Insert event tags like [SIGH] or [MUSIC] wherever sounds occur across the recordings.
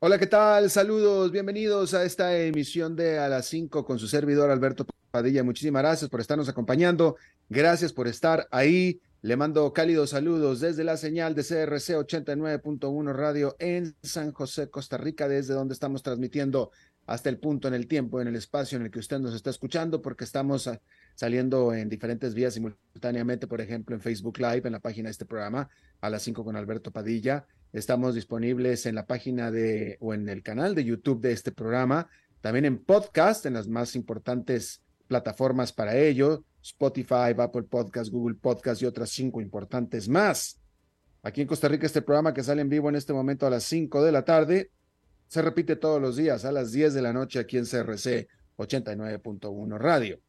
Hola, ¿qué tal? Saludos, bienvenidos a esta emisión de A las 5 con su servidor Alberto Padilla. Muchísimas gracias por estarnos acompañando Gracias por estar ahí. Le mando cálidos saludos desde la señal de CRC 89.1 Radio en San José, Costa Rica, desde donde estamos transmitiendo hasta el punto en el tiempo, en el espacio en el que usted nos está escuchando, porque estamos saliendo en diferentes vías simultáneamente, por ejemplo, en Facebook Live, en la página de este programa, a las 5 con Alberto Padilla. Estamos disponibles en la página de o en el canal de YouTube de este programa, también en podcast, en las más importantes plataformas para ello, Spotify, Apple Podcast, Google Podcast y otras cinco importantes más. Aquí en Costa Rica este programa que sale en vivo en este momento a las 5 de la tarde se repite todos los días a las 10 de la noche aquí en CRC 89.1 Radio.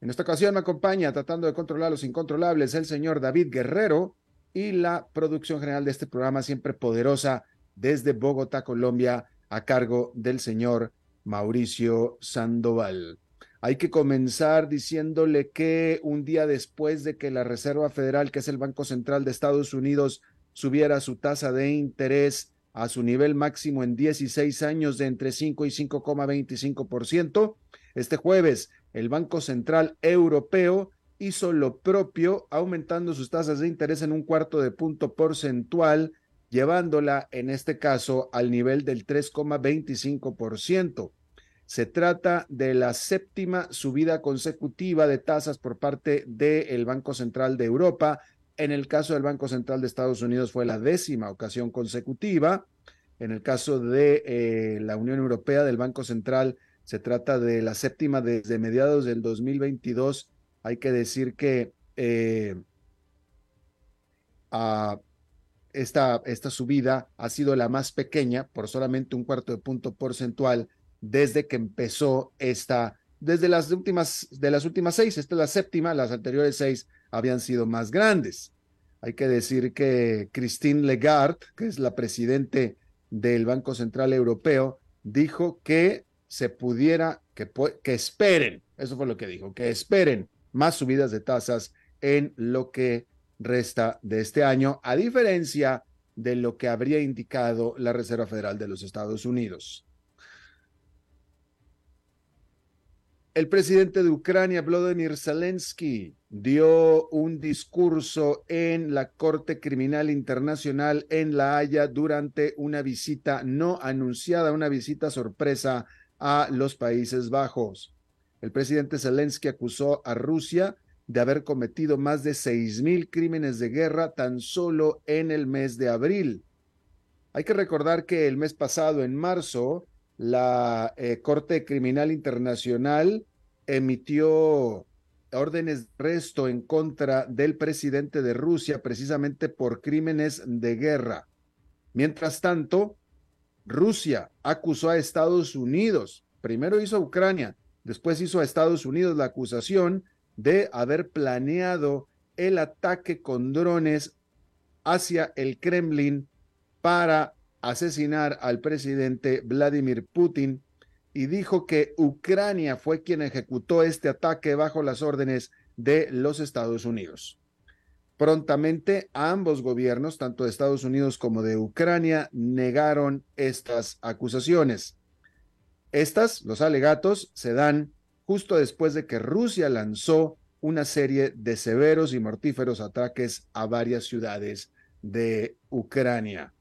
En esta ocasión me acompaña tratando de controlar los incontrolables el señor David Guerrero y la producción general de este programa siempre poderosa desde Bogotá, Colombia, a cargo del señor Mauricio Sandoval. Hay que comenzar diciéndole que un día después de que la Reserva Federal, que es el Banco Central de Estados Unidos, subiera su tasa de interés a su nivel máximo en 16 años de entre 5 y 5,25%, este jueves el Banco Central Europeo hizo lo propio, aumentando sus tasas de interés en un cuarto de punto porcentual, llevándola en este caso al nivel del 3,25%. Se trata de la séptima subida consecutiva de tasas por parte del Banco Central de Europa. En el caso del Banco Central de Estados Unidos fue la décima ocasión consecutiva. En el caso de eh, la Unión Europea, del Banco Central, se trata de la séptima desde mediados del 2022. Hay que decir que eh, esta, esta subida ha sido la más pequeña, por solamente un cuarto de punto porcentual desde que empezó esta, desde las últimas, de las últimas seis, esta es la séptima, las anteriores seis habían sido más grandes. Hay que decir que Christine Lagarde, que es la presidente del Banco Central Europeo, dijo que se pudiera, que, que esperen, eso fue lo que dijo, que esperen más subidas de tasas en lo que resta de este año, a diferencia de lo que habría indicado la Reserva Federal de los Estados Unidos. El presidente de Ucrania, Vladimir Zelensky, dio un discurso en la Corte Criminal Internacional en La Haya durante una visita no anunciada, una visita sorpresa a los Países Bajos. El presidente Zelensky acusó a Rusia de haber cometido más de seis mil crímenes de guerra tan solo en el mes de abril. Hay que recordar que el mes pasado, en marzo, la eh, Corte Criminal Internacional emitió órdenes de arresto en contra del presidente de Rusia precisamente por crímenes de guerra. Mientras tanto, Rusia acusó a Estados Unidos, primero hizo a Ucrania, después hizo a Estados Unidos la acusación de haber planeado el ataque con drones hacia el Kremlin para asesinar al presidente Vladimir Putin y dijo que Ucrania fue quien ejecutó este ataque bajo las órdenes de los Estados Unidos. Prontamente ambos gobiernos, tanto de Estados Unidos como de Ucrania, negaron estas acusaciones. Estas, los alegatos, se dan justo después de que Rusia lanzó una serie de severos y mortíferos ataques a varias ciudades de Ucrania.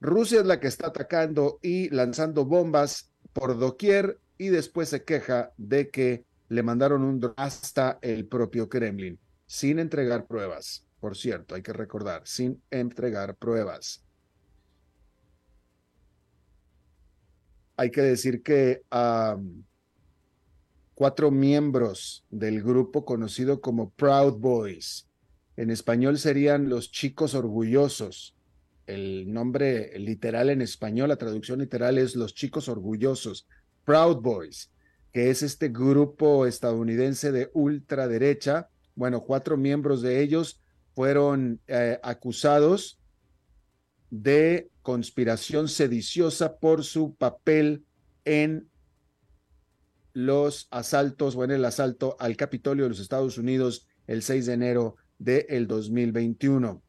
Rusia es la que está atacando y lanzando bombas por doquier y después se queja de que le mandaron un dron hasta el propio Kremlin, sin entregar pruebas. Por cierto, hay que recordar, sin entregar pruebas. Hay que decir que cuatro miembros del grupo conocido como Proud Boys, en español serían los chicos orgullosos. El nombre literal en español, la traducción literal es los chicos orgullosos, Proud Boys que es este grupo estadounidense de ultraderecha. Bueno, cuatro miembros de ellos fueron eh, acusados de conspiración sediciosa por su papel en los asaltos o en el asalto al Capitolio de los Estados Unidos el 6 de enero del 2021.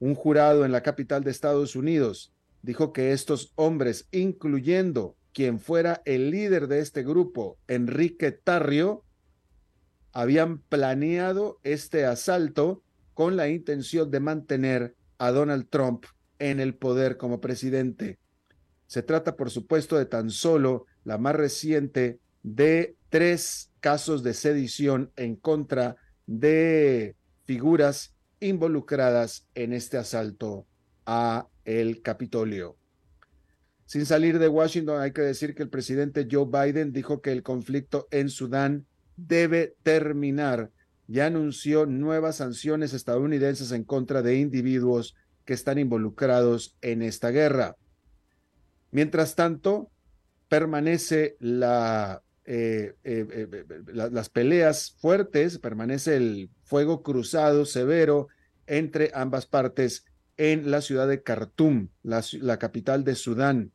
Un jurado en la capital de Estados Unidos dijo que estos hombres, incluyendo quien fuera el líder de este grupo, Enrique Tarrio, habían planeado este asalto con la intención de mantener a Donald Trump en el poder como presidente. Se trata, por supuesto, de tan solo la más reciente de tres casos de sedición en contra de figuras involucradas en este asalto a el Capitolio. Sin salir de Washington, hay que decir que el presidente Joe Biden dijo que el conflicto en Sudán debe terminar y anunció nuevas sanciones estadounidenses en contra de individuos que están involucrados en esta guerra. Mientras tanto, permanece la, eh, eh, eh, las peleas fuertes, permanece el fuego cruzado severo entre ambas partes en la ciudad de Khartoum, la capital de Sudán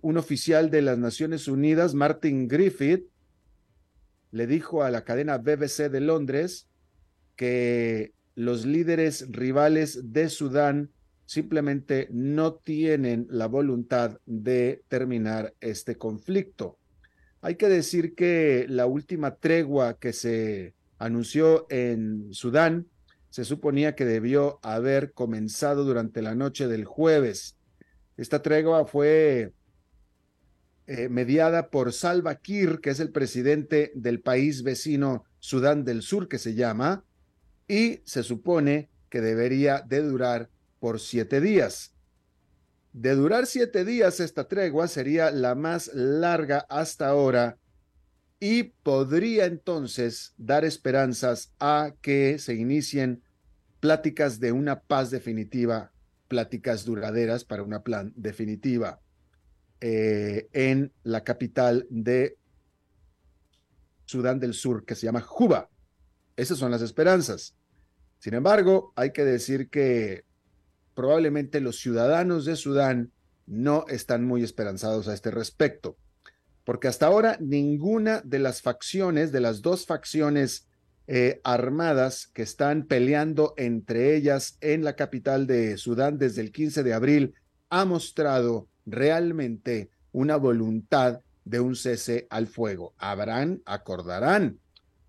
un oficial de las Naciones Unidas, Martin Griffith, le dijo a la cadena BBC de Londres que los líderes rivales de Sudán simplemente no tienen la voluntad de terminar este conflicto. Hay que decir que la última tregua que se anunció en Sudán se suponía que debió haber comenzado durante la noche del jueves. Esta tregua fue eh, mediada por Salva Kiir, que es el presidente del país vecino Sudán del Sur, que se llama, y se supone que debería de durar por siete días. De durar siete días, esta tregua sería la más larga hasta ahora y podría entonces dar esperanzas a que se inicien pláticas de una paz definitiva, pláticas duraderas para una plan definitiva. Eh, en la capital de Sudán del Sur, que se llama Juba. Esas son las esperanzas. Sin embargo, hay que decir que probablemente los ciudadanos de Sudán no están muy esperanzados a este respecto, porque hasta ahora ninguna de las facciones, de las dos facciones eh, armadas que están peleando entre ellas en la capital de Sudán desde el 15 de abril, ha mostrado realmente una voluntad de un cese al fuego. Habrán, acordarán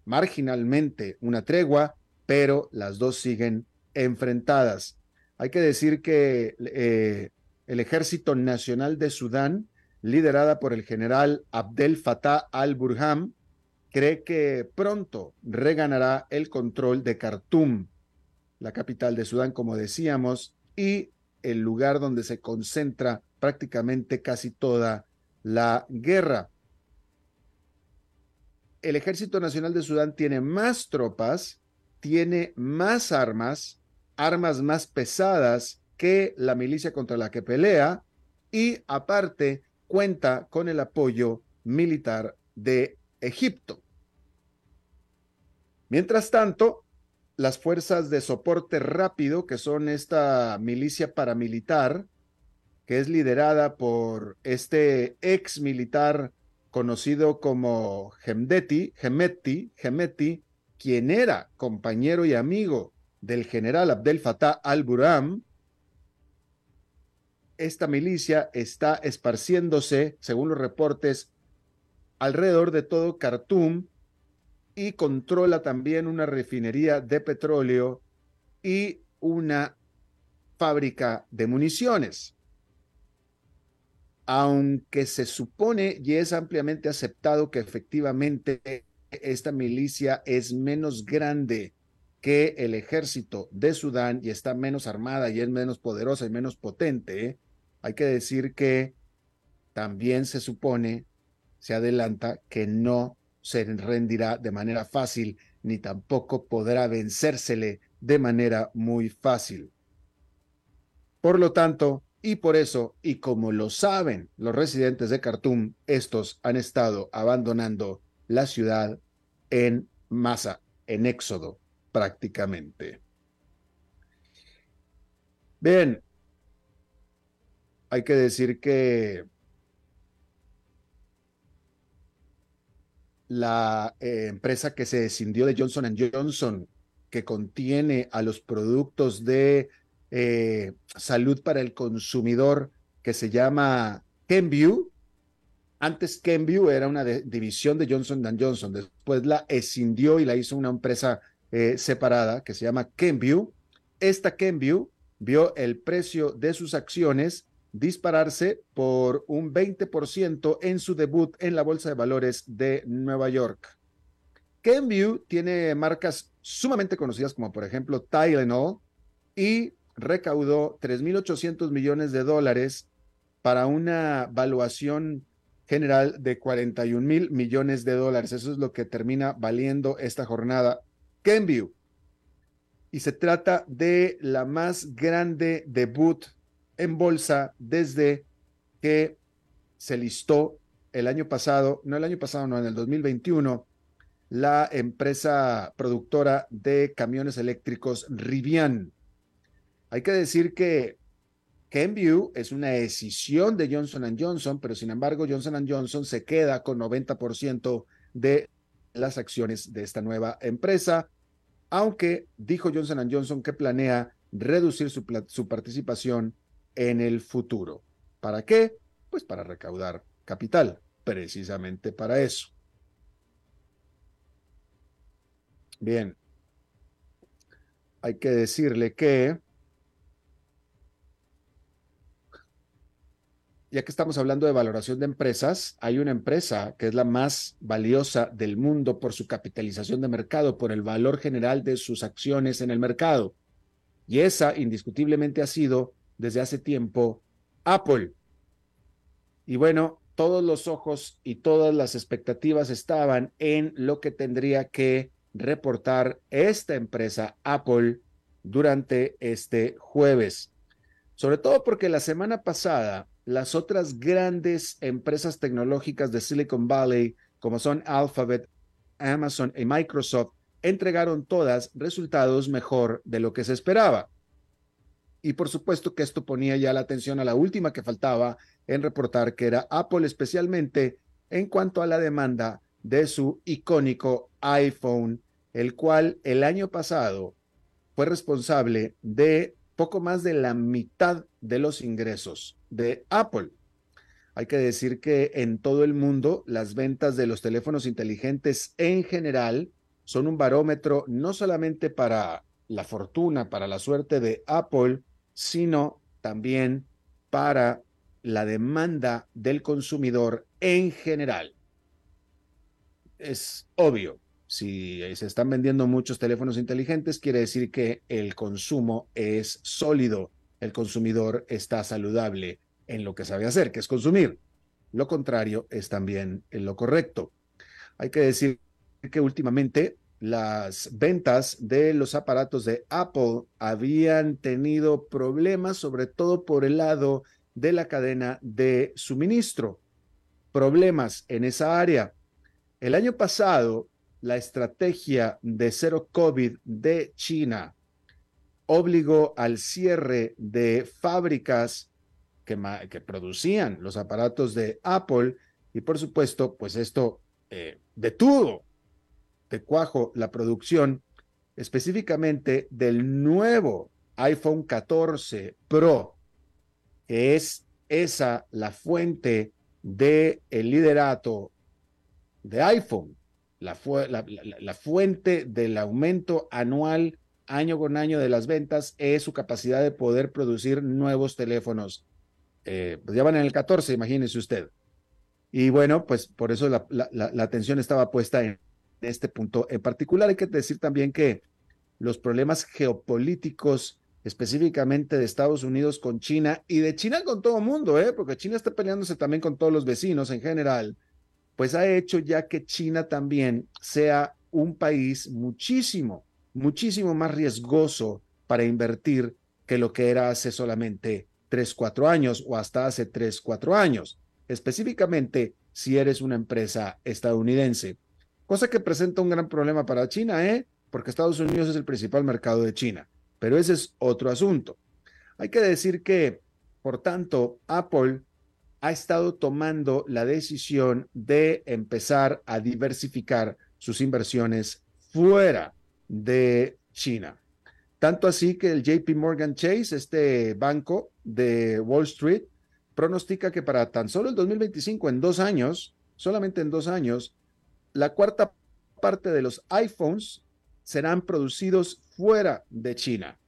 marginalmente una tregua, pero las dos siguen enfrentadas. Hay que decir que eh, el Ejército Nacional de Sudán, liderada por el general Abdel Fattah al-Burham, cree que pronto reganará el control de Khartoum, la capital de Sudán, como decíamos, y el lugar donde se concentra prácticamente casi toda la guerra. El Ejército Nacional de Sudán tiene más tropas, tiene más armas, armas más pesadas que la milicia contra la que pelea y aparte cuenta con el apoyo militar de Egipto. Mientras tanto, las fuerzas de soporte rápido, que son esta milicia paramilitar, que es liderada por este ex militar conocido como Gemdeti, Gemeti, Gemeti, quien era compañero y amigo del general Abdel Fattah al-Burham, esta milicia está esparciéndose, según los reportes, alrededor de todo Khartoum y controla también una refinería de petróleo y una fábrica de municiones. Aunque se supone y es ampliamente aceptado que efectivamente esta milicia es menos grande que el ejército de Sudán y está menos armada y es menos poderosa y menos potente, hay que decir que también se supone, se adelanta, que no se rendirá de manera fácil ni tampoco podrá vencérsele de manera muy fácil. Por lo tanto, y por eso, y como lo saben los residentes de Khartoum, estos han estado abandonando la ciudad en masa, en éxodo prácticamente. Bien, hay que decir que la eh, empresa que se escindió de Johnson Johnson, que contiene a los productos de eh, salud para el consumidor, que se llama Kenview, antes Kenview era una división de Johnson Johnson, después la escindió y la hizo una empresa eh, separada que se llama Kenview. Esta Kenview vio el precio de sus acciones dispararse por un 20% en su debut en la Bolsa de Valores de Nueva York. Kenview tiene marcas sumamente conocidas como por ejemplo Tylenol y recaudó 3.800 millones de dólares para una valuación general de 41 mil millones de dólares. Eso es lo que termina valiendo esta jornada. Kenview. Y se trata de la más grande debut en bolsa desde que se listó el año pasado, no el año pasado, no, en el 2021, la empresa productora de camiones eléctricos Rivian. Hay que decir que Kenview es una decisión de Johnson Johnson, pero sin embargo Johnson Johnson se queda con 90% de las acciones de esta nueva empresa, aunque dijo Johnson Johnson que planea reducir su participación en el futuro. ¿Para qué? Pues para recaudar capital, precisamente para eso. Bien, hay que decirle que ya que estamos hablando de valoración de empresas, hay una empresa que es la más valiosa del mundo por su capitalización de mercado, por el valor general de sus acciones en el mercado. Y esa indiscutiblemente ha sido desde hace tiempo Apple. Y bueno, todos los ojos y todas las expectativas estaban en lo que tendría que reportar esta empresa Apple durante este jueves. Sobre todo porque la semana pasada las otras grandes empresas tecnológicas de Silicon Valley, como son Alphabet, Amazon y Microsoft, entregaron todas resultados mejor de lo que se esperaba. Y por supuesto que esto ponía ya la atención a la última que faltaba en reportar, que era Apple, especialmente en cuanto a la demanda de su icónico iPhone, el cual el año pasado fue responsable de poco más de la mitad de los ingresos de Apple. Hay que decir que en todo el mundo las ventas de los teléfonos inteligentes en general son un barómetro no solamente para la fortuna, para la suerte de Apple, sino también para la demanda del consumidor en general. Es obvio, si se están vendiendo muchos teléfonos inteligentes, quiere decir que el consumo es sólido, el consumidor está saludable en lo que sabe hacer, que es consumir. Lo contrario es también en lo correcto. Hay que decir que últimamente las ventas de los aparatos de Apple habían tenido problemas, sobre todo por el lado de la cadena de suministro. Problemas en esa área. El año pasado, la estrategia de cero COVID de China obligó al cierre de fábricas que, producían los aparatos de Apple y por supuesto, pues esto eh, detuvo de cuajo la producción específicamente del nuevo iPhone 14 Pro, que es esa la fuente de el liderato de iPhone la, fuente del aumento anual año con año de las ventas es su capacidad de poder producir nuevos teléfonos. Eh, pues ya van en el 14, imagínese usted. Y bueno, pues por eso la, la atención estaba puesta en este punto en particular. Hay que decir también que los problemas geopolíticos específicamente de Estados Unidos con China y de China con todo el mundo, ¿eh? porque China está peleándose también con todos los vecinos en general, pues ha hecho ya que China también sea un país muchísimo, muchísimo más riesgoso para invertir que lo que era hace solamente tres, cuatro años o hasta hace tres, cuatro años, específicamente si eres una empresa estadounidense, cosa que presenta un gran problema para China, ¿eh? porque Estados Unidos es el principal mercado de China. Pero ese es otro asunto. Hay que decir que, por tanto, Apple ha estado tomando la decisión de empezar a diversificar sus inversiones fuera de China. Tanto así que el JP Morgan Chase, este banco de Wall Street, pronostica que para tan solo el 2025, en dos años, solamente en dos años, la cuarta parte de los iPhones serán producidos fuera de China.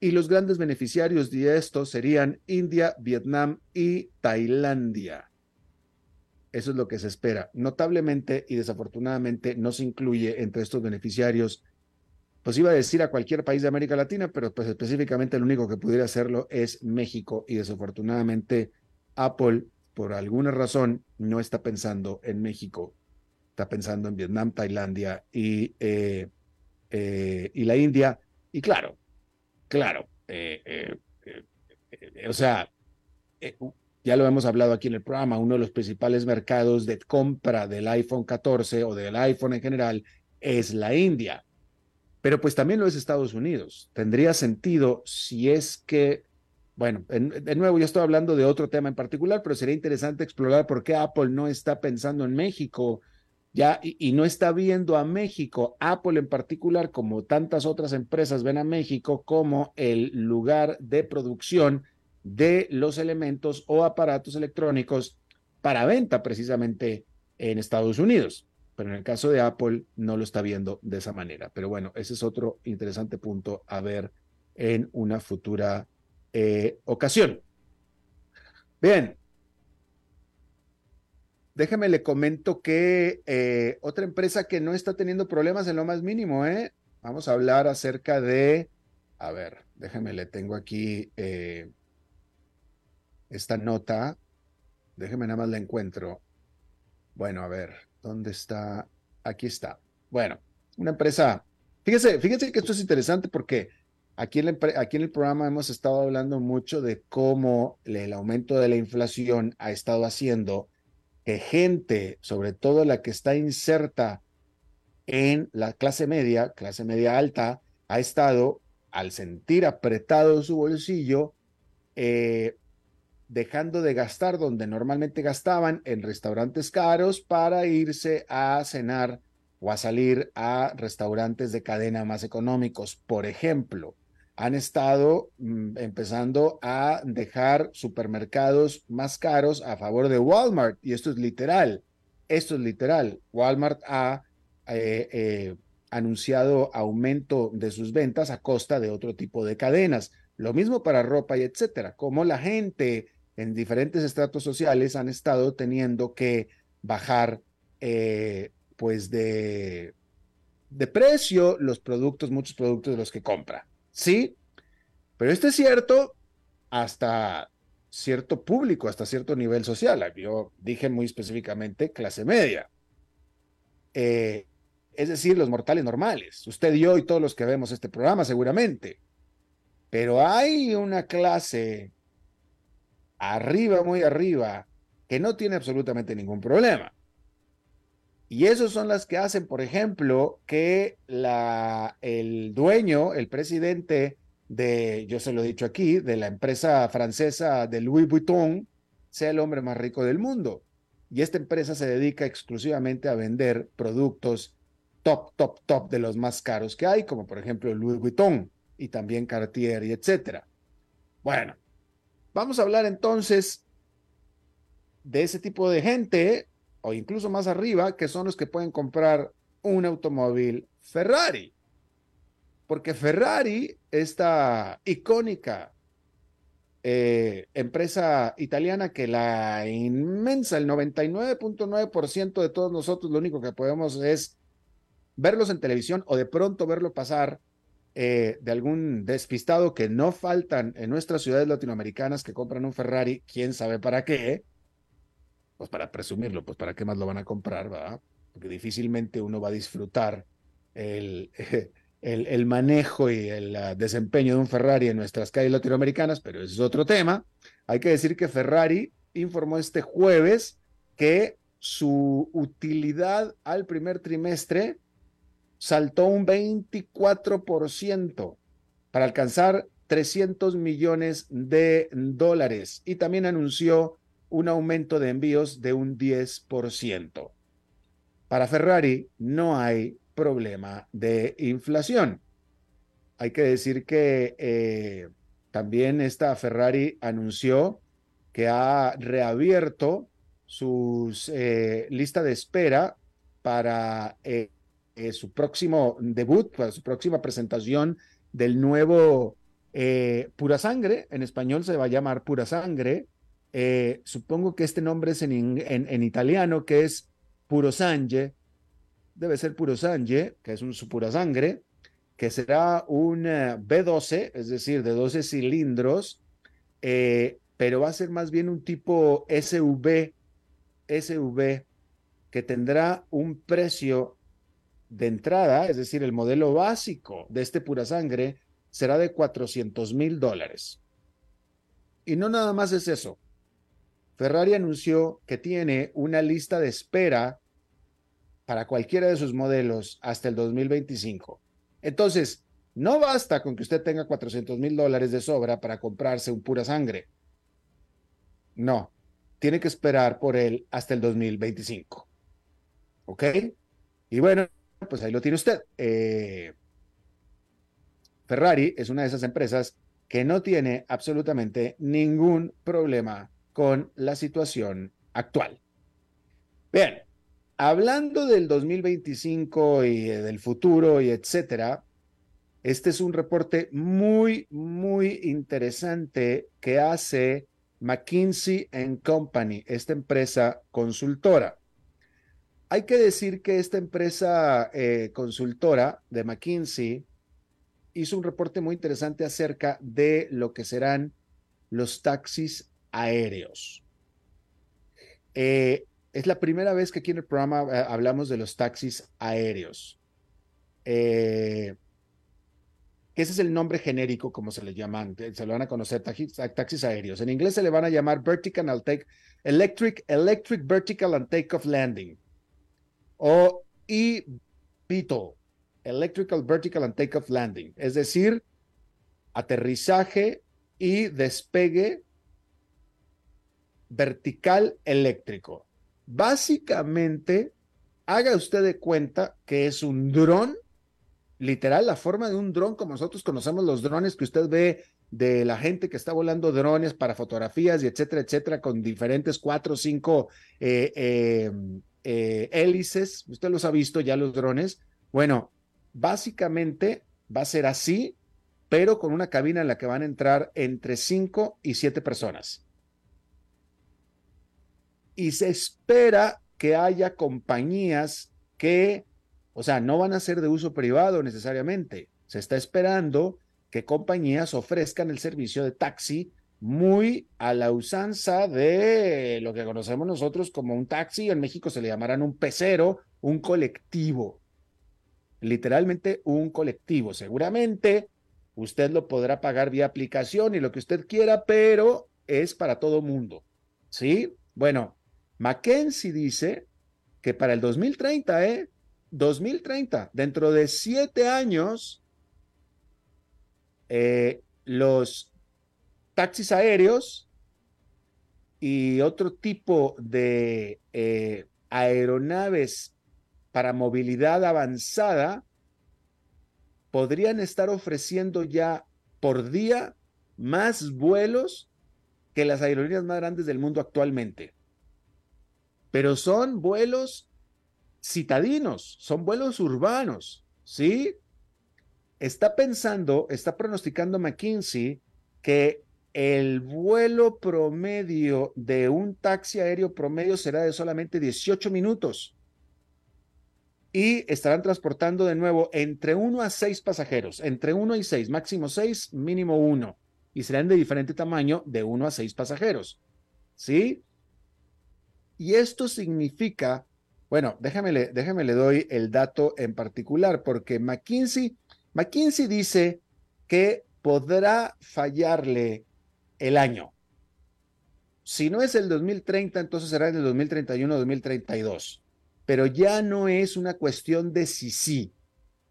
Y los grandes beneficiarios de esto serían India, Vietnam y Tailandia. Eso es lo que se espera. Notablemente y desafortunadamente no se incluye entre estos beneficiarios, pues iba a decir a cualquier país de América Latina, pero pues específicamente el único que pudiera hacerlo es México y desafortunadamente Apple por alguna razón no está pensando en México, está pensando en Vietnam, Tailandia y eh, eh, la India. Y claro, claro, eh, o sea, ya lo hemos hablado aquí en el programa, uno de los principales mercados de compra del iPhone 14 o del iPhone en general es la India. Pero pues también lo es Estados Unidos. Tendría sentido si es que, bueno, de nuevo yo estoy hablando de otro tema en particular, pero sería interesante explorar por qué Apple no está pensando en México ya, y, no está viendo a México, Apple en particular, como tantas otras empresas ven a México como el lugar de producción de los elementos o aparatos electrónicos para venta precisamente en Estados Unidos. Pero en el caso de Apple no lo está viendo de esa manera. Pero bueno, ese es otro interesante punto a ver en una futura eh, ocasión. Bien, Déjeme le comento que eh, otra empresa que no está teniendo problemas en lo más mínimo, ¿eh? Vamos a hablar acerca de, a ver, déjeme le tengo aquí eh, esta nota. Déjeme nada más la encuentro. Bueno, a ver, ¿dónde está? Aquí está. Bueno, una empresa. Fíjese, fíjese que esto es interesante porque aquí en, aquí en el programa hemos estado hablando mucho de cómo el aumento de la inflación ha estado haciendo que gente, sobre todo la que está inserta en la clase media, clase media alta, ha estado, al sentir apretado su bolsillo, eh, dejando de gastar donde normalmente gastaban en restaurantes caros para irse a cenar o a salir a restaurantes de cadena más económicos. Por ejemplo, han estado mm, empezando a dejar supermercados más caros a favor de Walmart. Y esto es literal. Esto es literal. Walmart ha eh, eh, anunciado aumento de sus ventas a costa de otro tipo de cadenas. Lo mismo para ropa y etcétera. Como la gente en diferentes estratos sociales han estado teniendo que bajar eh, pues de, de precio los productos, muchos productos de los que compra. Sí, pero esto es cierto hasta cierto público, hasta cierto nivel social. Yo dije muy específicamente clase media. Eh, es decir, los mortales normales. Usted y yo y todos los que vemos este programa seguramente. Pero hay una clase arriba, muy arriba, que no tiene absolutamente ningún problema. Y esos son las que hacen, por ejemplo, que la, el dueño, el presidente de, yo se lo he dicho aquí, de la empresa francesa de Louis Vuitton, sea el hombre más rico del mundo. Y esta empresa se dedica exclusivamente a vender productos top, top, top de los más caros que hay, como por ejemplo Louis Vuitton y también Cartier y etcétera. Bueno, vamos a hablar entonces de ese tipo de gente o incluso más arriba, que son los que pueden comprar un automóvil Ferrari. porque Ferrari, esta icónica eh, empresa italiana que la inmensa, el 99.9% de todos nosotros, lo único que podemos es verlos en televisión o de pronto verlo pasar eh, de algún despistado que no faltan en nuestras ciudades latinoamericanas que compran un Ferrari, quién sabe para qué, pues para presumirlo, pues para qué más lo van a comprar, ¿verdad? Porque difícilmente uno va a disfrutar el, [LAUGHS] el, manejo y el ah, desempeño de un Ferrari en nuestras calles latinoamericanas, pero ese es otro tema. Hay que decir que Ferrari informó este jueves que su utilidad al primer trimestre saltó un 24% para alcanzar 300 millones de dólares y también anunció un aumento de envíos de un 10%. Para Ferrari no hay problema de inflación. Hay que decir que eh, también esta Ferrari anunció que ha reabierto su eh, lista de espera para eh, su próximo debut, para su próxima presentación del nuevo Pura Sangre. En español se va a llamar Pura Sangre. supongo que este nombre es en, en italiano, que es Puro Sangue debe ser puro sangre, que es un su pura sangre, que será un eh, B12, es decir, de 12 cilindros, eh, pero va a ser más bien un tipo SUV, SUV, que tendrá un precio de entrada, es decir, el modelo básico de este pura sangre será de 400 mil dólares. Y no nada más es eso. Ferrari anunció que tiene una lista de espera para cualquiera de sus modelos hasta el 2025. Entonces, no basta con que usted tenga 400 mil dólares de sobra para comprarse un pura sangre. No, tiene que esperar por él hasta el 2025. ¿Ok? Y bueno, pues ahí lo tiene usted. Eh, Ferrari es una de esas empresas que no tiene absolutamente ningún problema con la situación actual. Bien, Hablando del 2025 y eh, del futuro y etcétera, este es un reporte muy, muy interesante que hace McKinsey Company, esta empresa consultora. Hay que decir que esta empresa eh, consultora de McKinsey hizo un reporte muy interesante acerca de lo que serán los taxis aéreos. Eh, es la primera vez que aquí en el programa eh, hablamos de los taxis aéreos. Ese es el nombre genérico, como se le llaman, se lo van a conocer, taxis, aéreos. En inglés se le van a llamar Vertical and Take, Electric, Electric Vertical and Takeoff Landing, o eVTOL, Electrical Vertical and Takeoff Landing, es decir, aterrizaje y despegue vertical eléctrico. Básicamente, haga usted de cuenta que es un dron, literal, la forma de un dron, como nosotros conocemos los drones que usted ve de la gente que está volando drones para fotografías y etcétera, etcétera, con diferentes cuatro o cinco eh, eh, eh, hélices. Usted los ha visto ya los drones. Bueno, básicamente va a ser así, pero con una cabina en la que van a entrar entre cinco y siete personas y se espera que haya compañías que, o sea, no van a ser de uso privado necesariamente. Se está esperando que compañías ofrezcan el servicio de taxi muy a la usanza de lo que conocemos nosotros como un taxi, en México se le llamarán un pecero, un colectivo. Literalmente un colectivo. Seguramente usted lo podrá pagar vía aplicación y lo que usted quiera, pero es para todo mundo. ¿Sí? Bueno, Mackenzie dice que para el 2030, ¿eh? 2030, dentro de siete años, eh, los taxis aéreos y otro tipo de eh, aeronaves para movilidad avanzada podrían estar ofreciendo ya por día más vuelos que las aerolíneas más grandes del mundo actualmente pero son vuelos citadinos, son vuelos urbanos, ¿sí? está pensando, está pronosticando McKinsey que el vuelo promedio de un taxi aéreo promedio será de solamente 18 minutos y estarán transportando de nuevo entre uno a seis pasajeros, entre uno y seis, máximo seis, mínimo uno, y serán de diferente tamaño de uno a seis pasajeros. ¿Sí? Y esto significa, bueno, déjame le, le doy el dato en particular, porque McKinsey, McKinsey dice que podrá fallarle el año. Si no es el 2030, entonces será en el 2031 2032 pero ya no es una cuestión de si sí,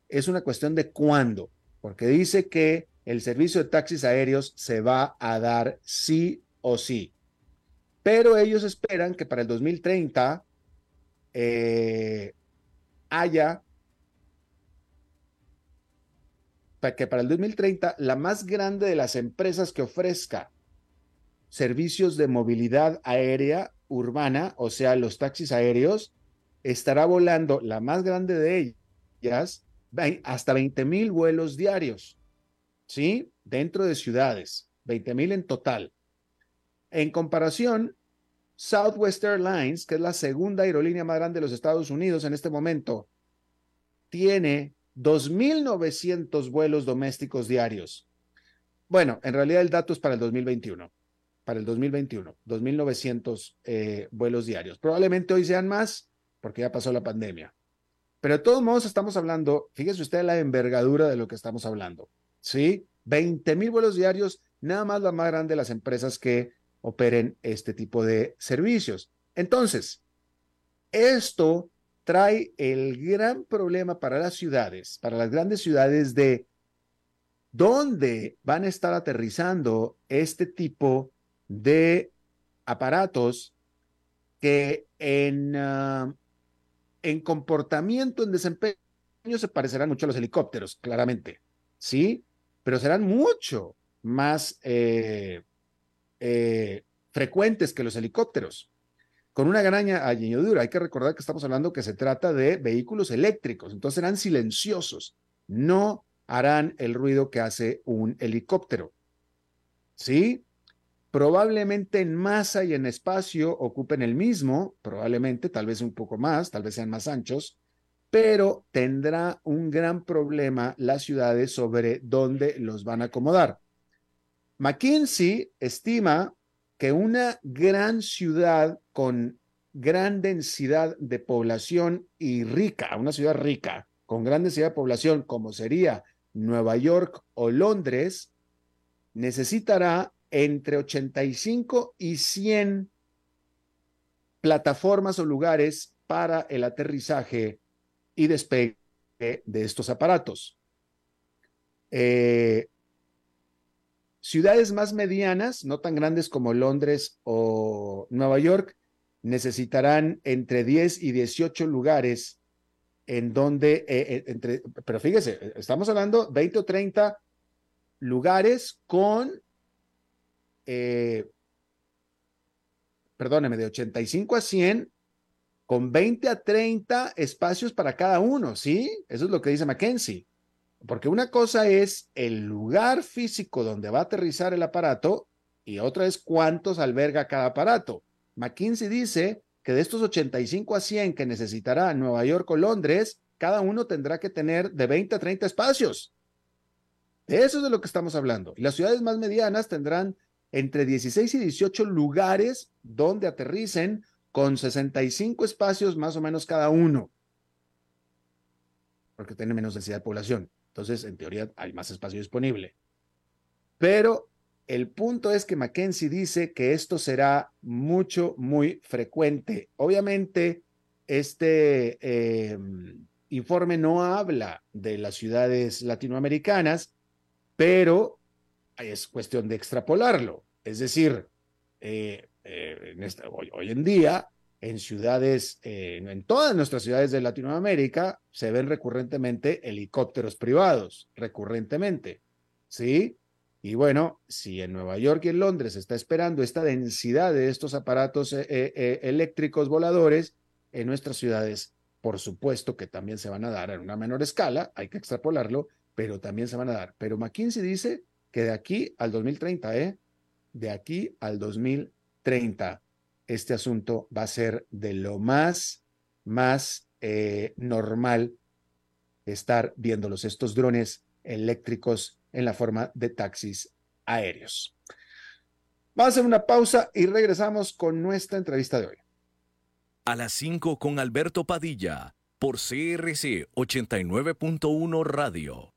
es una cuestión de cuándo, porque dice que el servicio de taxis aéreos se va a dar sí o sí. Pero ellos esperan que para el 2030 eh, haya, que para el 2030 la más grande de las empresas que ofrezca servicios de movilidad aérea urbana, o sea, los taxis aéreos, estará volando la más grande de ellas hasta 20 mil vuelos diarios, ¿sí? Dentro de ciudades, 20 mil en total. En comparación, Southwest Airlines, que es la segunda aerolínea más grande de los Estados Unidos en este momento, tiene 2.900 vuelos domésticos diarios. Bueno, en realidad el dato es para el 2021, para el 2021, 2.900 eh, vuelos diarios. Probablemente hoy sean más, porque ya pasó la pandemia. Pero de todos modos estamos hablando, fíjese usted la envergadura de lo que estamos hablando, ¿sí? 20 mil vuelos diarios, nada más la más grande de las empresas que operen este tipo de servicios. Entonces, esto trae el gran problema para las ciudades, para las grandes ciudades de dónde van a estar aterrizando este tipo de aparatos que en ah, en comportamiento, en desempeño, se parecerán mucho a los helicópteros, claramente, ¿sí? Pero serán mucho más eh, eh, frecuentes que los helicópteros, con una gran añadidura. Hay que recordar que estamos hablando que se trata de vehículos eléctricos, entonces serán silenciosos, no harán el ruido que hace un helicóptero, ¿sí? Probablemente en masa y en espacio ocupen el mismo, probablemente, tal vez un poco más, tal vez sean más anchos, pero tendrá un gran problema las ciudades sobre dónde los van a acomodar. McKinsey estima que una gran ciudad con gran densidad de población y rica, una ciudad rica, con gran densidad de población como sería Nueva York o Londres, necesitará entre 85 y 100 plataformas o lugares para el aterrizaje y despegue de estos aparatos. Eh, ciudades más medianas, no tan grandes como Londres o Nueva York, necesitarán entre 10 y 18 lugares en donde, eh, eh, entre, pero fíjese, estamos hablando 20 o 30 lugares con eh, perdóneme, de 85 a 100, con 20 a 30 espacios para cada uno, ¿sí? Eso es lo que dice Mackenzie. Porque una cosa es el lugar físico donde va a aterrizar el aparato y otra es cuántos alberga cada aparato. McKinsey dice que de estos 85 a 100 que necesitará Nueva York o Londres, cada uno tendrá que tener de 20 a 30 espacios. De eso es de lo que estamos hablando. Y las ciudades más medianas tendrán entre 16 y 18 lugares donde aterricen con 65 espacios más o menos cada uno, porque tiene menos densidad de población. Entonces, en teoría, hay más espacio disponible. Pero el punto es que Mackenzie dice que esto será mucho, muy frecuente. Obviamente, este em, informe no habla de las ciudades latinoamericanas, pero es cuestión de extrapolarlo. Es decir, eh, eh, hoy, en día, en ciudades, eh, en todas nuestras ciudades de Latinoamérica, se ven recurrentemente helicópteros privados, recurrentemente, ¿sí? Y bueno, si en Nueva York y en Londres se está esperando esta densidad de estos aparatos eléctricos voladores, en nuestras ciudades, por supuesto que también se van a dar en una menor escala, hay que extrapolarlo, pero también se van a dar. Pero McKinsey dice que de aquí al 2030, ¿eh? De aquí al 2030, este asunto va a ser de lo más, más eh, normal estar viéndolos, estos drones eléctricos en la forma de taxis aéreos. Vamos a hacer una pausa y regresamos con nuestra entrevista de hoy. A las 5 con Alberto Padilla por CRC 89.1 Radio.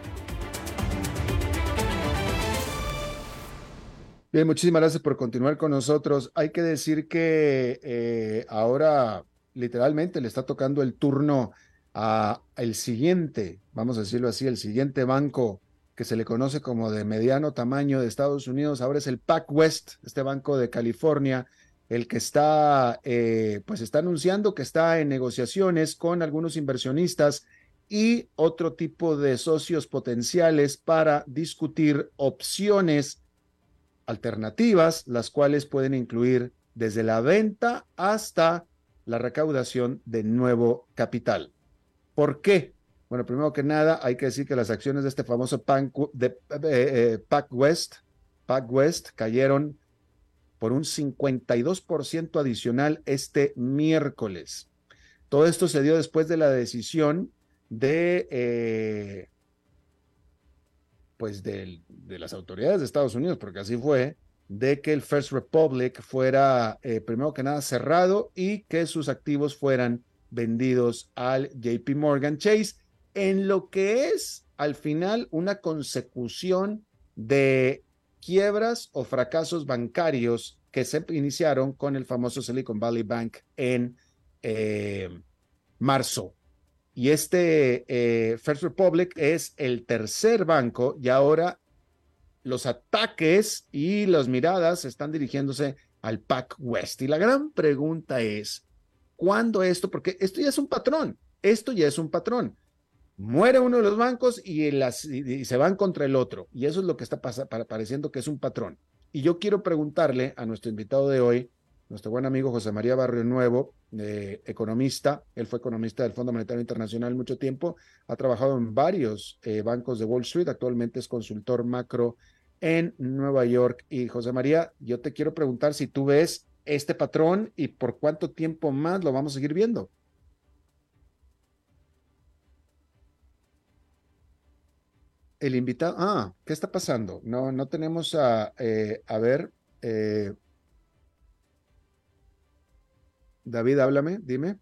Bien, muchísimas gracias por continuar con nosotros. Hay que decir que eh, ahora literalmente le está tocando el turno a el siguiente, vamos a decirlo así, el siguiente banco que se le conoce como de mediano tamaño de Estados Unidos. Ahora es el PacWest, este banco de California, el que está, eh, pues está anunciando que está en negociaciones con algunos inversionistas y otro tipo de socios potenciales para discutir opciones alternativas, las cuales pueden incluir desde la venta hasta la recaudación de nuevo capital. ¿Por qué? Bueno, primero que nada, hay que decir que las acciones de este famoso Pac, de, eh, eh, West, Pac West cayeron por un 52% adicional este miércoles. Todo esto se dio después de la decisión de eh, pues de, las autoridades de Estados Unidos, porque así fue, de que el First Republic fuera, eh, primero que nada, cerrado y que sus activos fueran vendidos al JP Morgan Chase, en lo que es al final una consecución de quiebras o fracasos bancarios que se iniciaron con el famoso Silicon Valley Bank en eh, marzo y este eh, First Republic es el tercer banco y ahora los ataques y las miradas están dirigiéndose al PAC West. Y la gran pregunta es, ¿cuándo esto? Porque esto ya es un patrón, esto ya es un patrón. Muere uno de los bancos y, y se van contra el otro. Y eso es lo que está pareciendo que es un patrón. Y yo quiero preguntarle a nuestro invitado de hoy, nuestro buen amigo José María Barrio Nuevo, eh, economista, él fue economista del Fondo Monetario Internacional mucho tiempo, ha trabajado en varios eh, bancos de Wall Street, actualmente es consultor macro en Nueva York. Y José María, yo te quiero preguntar si tú ves este patrón y por cuánto tiempo más lo vamos a seguir viendo. El invitado, ah, ¿qué está pasando? No, no tenemos a, eh, a ver, David, háblame, dime.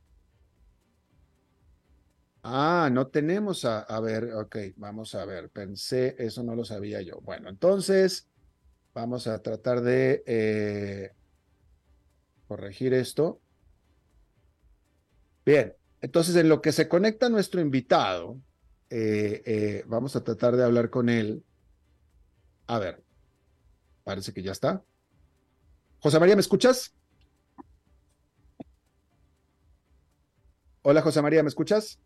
Ah, no tenemos a, a ver, ok, vamos a ver, pensé, eso no lo sabía yo. Bueno, entonces vamos a tratar de eh, corregir esto. Bien, entonces en lo que se conecta nuestro invitado, eh, eh, vamos a tratar de hablar con él. A ver, parece que ya está. José María, ¿me escuchas? Hola José María, ¿me escuchas?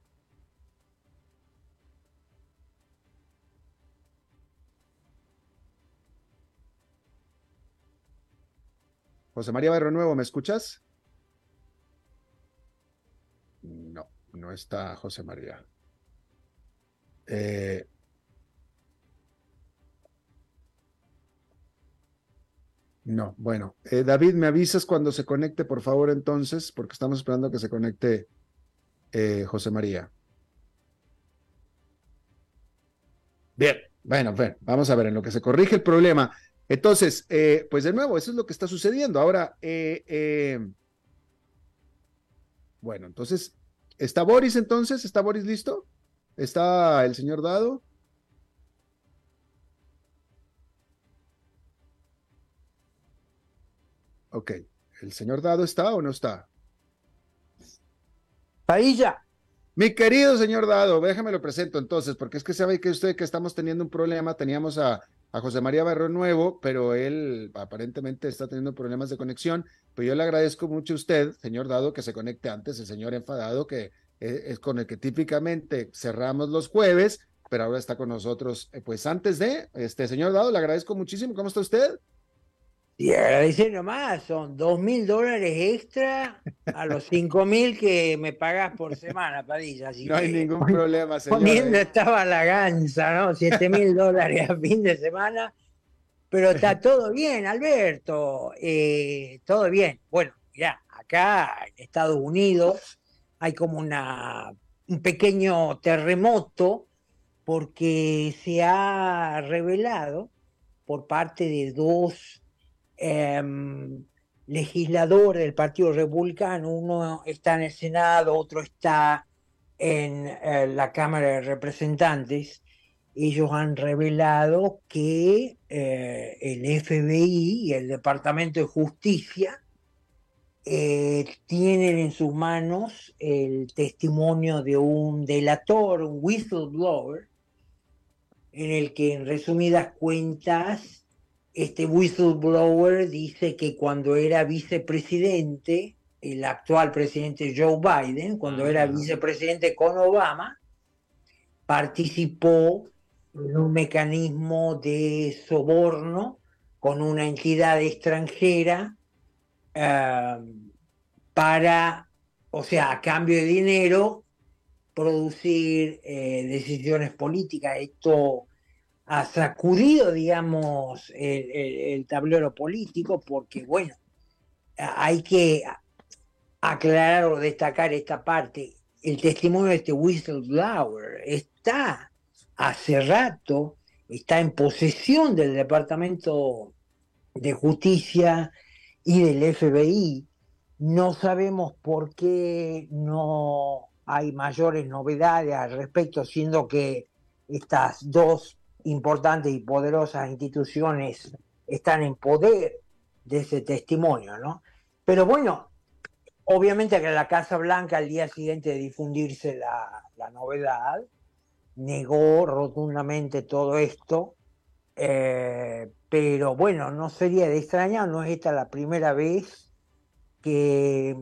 José María Barro Nuevo, ¿me escuchas? No, no está José María. Eh, no, bueno. Eh, David, ¿me avisas cuando se conecte, por favor, entonces? Porque estamos esperando que se conecte eh, José María. Bien, bueno, vamos a ver, en lo que se corrige el problema, Entonces, eh, pues de nuevo, eso es lo que está sucediendo. Ahora, eh, bueno, entonces, ¿está Boris entonces? ¿Está Boris listo? ¿Está el señor Dado? Ok, ¿el señor Dado está o no está? Mi querido señor Dado, déjame lo presento entonces, porque es que sabe que usted que estamos teniendo un problema, teníamos a, José María Barro Nuevo, pero él aparentemente está teniendo problemas de conexión, pero yo le agradezco mucho a usted, señor Dado, que se conecte antes, el señor enfadado, que es, es con el que típicamente cerramos los jueves, pero ahora está con nosotros, eh, pues antes de, este señor Dado, le agradezco muchísimo, ¿cómo está usted? Y agradecer nomás, son dos mil dólares extra a los cinco mil que me pagas por semana, Padilla. Así No hay que, ningún problema, señor. Poniendo estaba la ganza, ¿no? Siete mil dólares a fin de semana. Pero está [LAUGHS] todo bien, Alberto. eh, todo bien. Bueno, ya, acá en Estados Unidos hay como una, un pequeño terremoto porque se ha revelado por parte de dos em, legisladores del Partido Republicano, uno está en el Senado, otro está en eh, la Cámara de Representantes, ellos han revelado que eh, el FBI y el Departamento de Justicia eh, tienen en sus manos el testimonio de un delator, un whistleblower, en el que en resumidas cuentas este whistleblower dice que cuando era vicepresidente, el actual presidente Joe Biden, cuando era vicepresidente con Obama, participó en un mecanismo de soborno con una entidad extranjera eh, para, o sea, a cambio de dinero, producir eh, decisiones políticas. Esto ha sacudido, digamos, el, tablero político porque, bueno, hay que aclarar o destacar esta parte. El testimonio de este whistleblower está hace rato, está en posesión del Departamento de Justicia y del FBI. No sabemos por qué no hay mayores novedades al respecto, siendo que estas dos importantes y poderosas instituciones están en poder de ese testimonio, ¿no? Pero bueno, obviamente que la Casa Blanca al día siguiente de difundirse la, la novedad, negó rotundamente todo esto, eh, pero bueno, no sería de extrañar, no es esta la primera vez que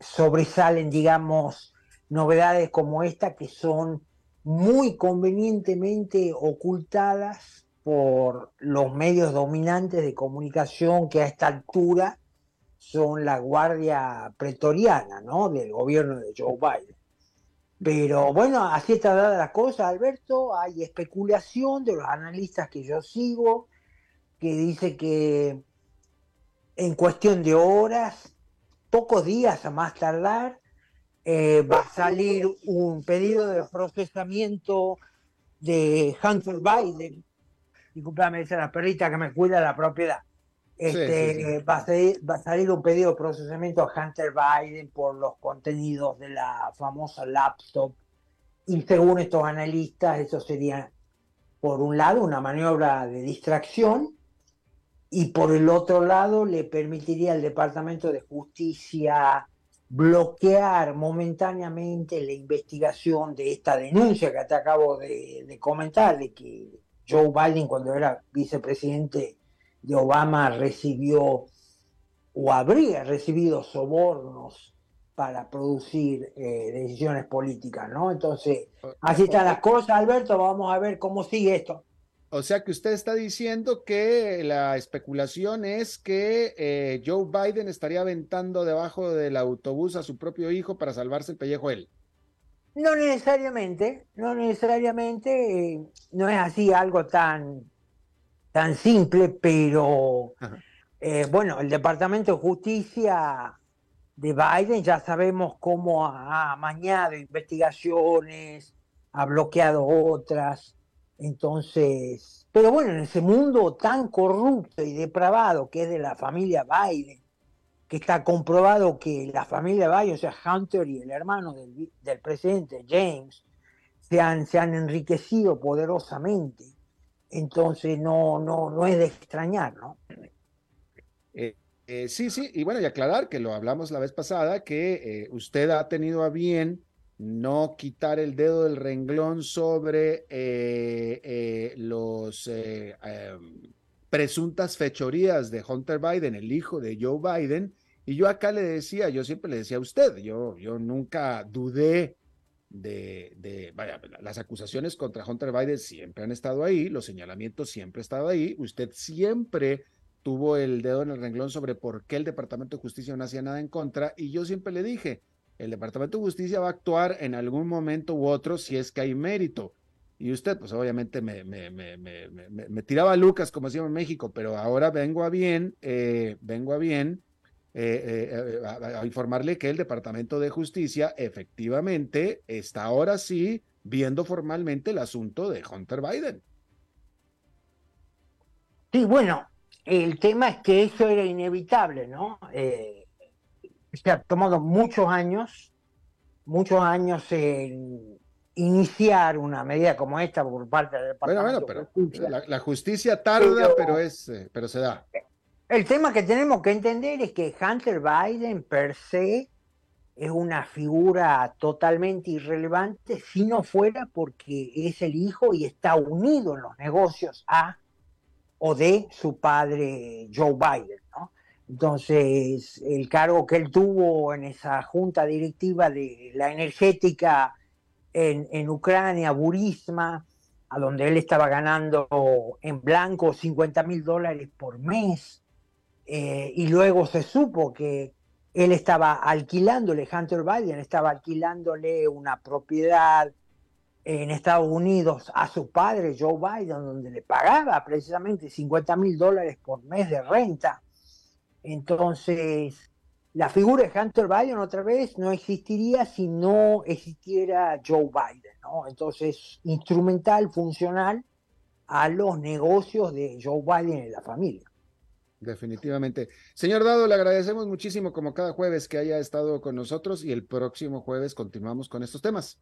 sobresalen, digamos, novedades como esta que son muy convenientemente ocultadas por los medios dominantes de comunicación que a esta altura son la guardia pretoriana, ¿no? Del gobierno de Joe Biden. Pero bueno, así está dada la cosa, Alberto. Hay especulación de los analistas que yo sigo, que dice que en cuestión de horas, pocos días a más tardar, eh, va a salir un pedido de procesamiento de Hunter Biden. Disculpame, esa es la perrita que me cuida la propiedad. Este, sí, sí. Va, a salir, va a salir un pedido de procesamiento a Hunter Biden por los contenidos de la famosa laptop. Y según estos analistas, eso sería, por un lado, una maniobra de distracción y por el otro lado le permitiría al Departamento de Justicia bloquear momentáneamente la investigación de esta denuncia que te acabo de, de comentar, de que Joe Biden cuando era vicepresidente de Obama recibió o habría recibido sobornos para producir eh, decisiones políticas, ¿no? Entonces, así están las cosas, Alberto, vamos a ver cómo sigue esto. O sea que usted está diciendo que la especulación es que eh, Joe Biden estaría aventando debajo del autobús a su propio hijo para salvarse el pellejo él. No necesariamente, no necesariamente, eh, no es así algo tan, tan simple, pero eh, bueno, el Departamento de Justicia de Biden ya sabemos cómo ha amañado investigaciones, ha bloqueado otras, entonces Pero bueno, en ese mundo tan corrupto y depravado que es de la familia Biden, que está comprobado que la familia Biden, o sea, Hunter y el hermano del, presidente James, se han, se han enriquecido poderosamente. Entonces no, no, no es de extrañar, ¿no? Eh, eh, sí, sí, y bueno, y aclarar que lo hablamos la vez pasada, que eh, usted ha tenido a bien no quitar el dedo del renglón sobre los em, presuntas fechorías de Hunter Biden, el hijo de Joe Biden, y yo acá le decía, yo siempre le decía a usted, yo, yo nunca dudé de, de, vaya, las acusaciones contra Hunter Biden siempre han estado ahí, los señalamientos siempre han estado ahí, usted siempre tuvo el dedo en el renglón sobre por qué el Departamento de Justicia no hacía nada en contra, y yo siempre le dije, el Departamento de Justicia va a actuar en algún momento u otro si es que hay mérito. Y usted, pues obviamente me, tiraba a Lucas, como decíamos en México, pero ahora vengo a bien, eh, vengo a bien eh, eh, a, informarle que el Departamento de Justicia efectivamente está ahora sí viendo formalmente el asunto de Hunter Biden. Sí, bueno, el tema es que eso era inevitable, ¿no? Eh, se ha tomado muchos años, muchos años en iniciar una medida como esta por parte del Departamento bueno, bueno, pero La, justicia tarda, pero, es, pero se da. El tema que tenemos que entender es que Hunter Biden per se es una figura totalmente irrelevante si no fuera porque es el hijo y está unido en los negocios a o de su padre Joe Biden. ¿no? Entonces, el cargo que él tuvo en esa junta directiva de la energética en, Ucrania, Burisma, a donde él estaba ganando en blanco 50 mil dólares por mes, eh, y luego se supo que él estaba alquilándole, Hunter Biden estaba alquilándole una propiedad en Estados Unidos a su padre Joe Biden, donde le pagaba precisamente 50 mil dólares por mes de renta. Entonces, la figura de Hunter Biden otra vez no existiría si no existiera Joe Biden, ¿no? Entonces, instrumental, funcional a los negocios de Joe Biden y la familia. Definitivamente. Señor Dado, le agradecemos muchísimo como cada jueves que haya estado con nosotros y el próximo jueves continuamos con estos temas.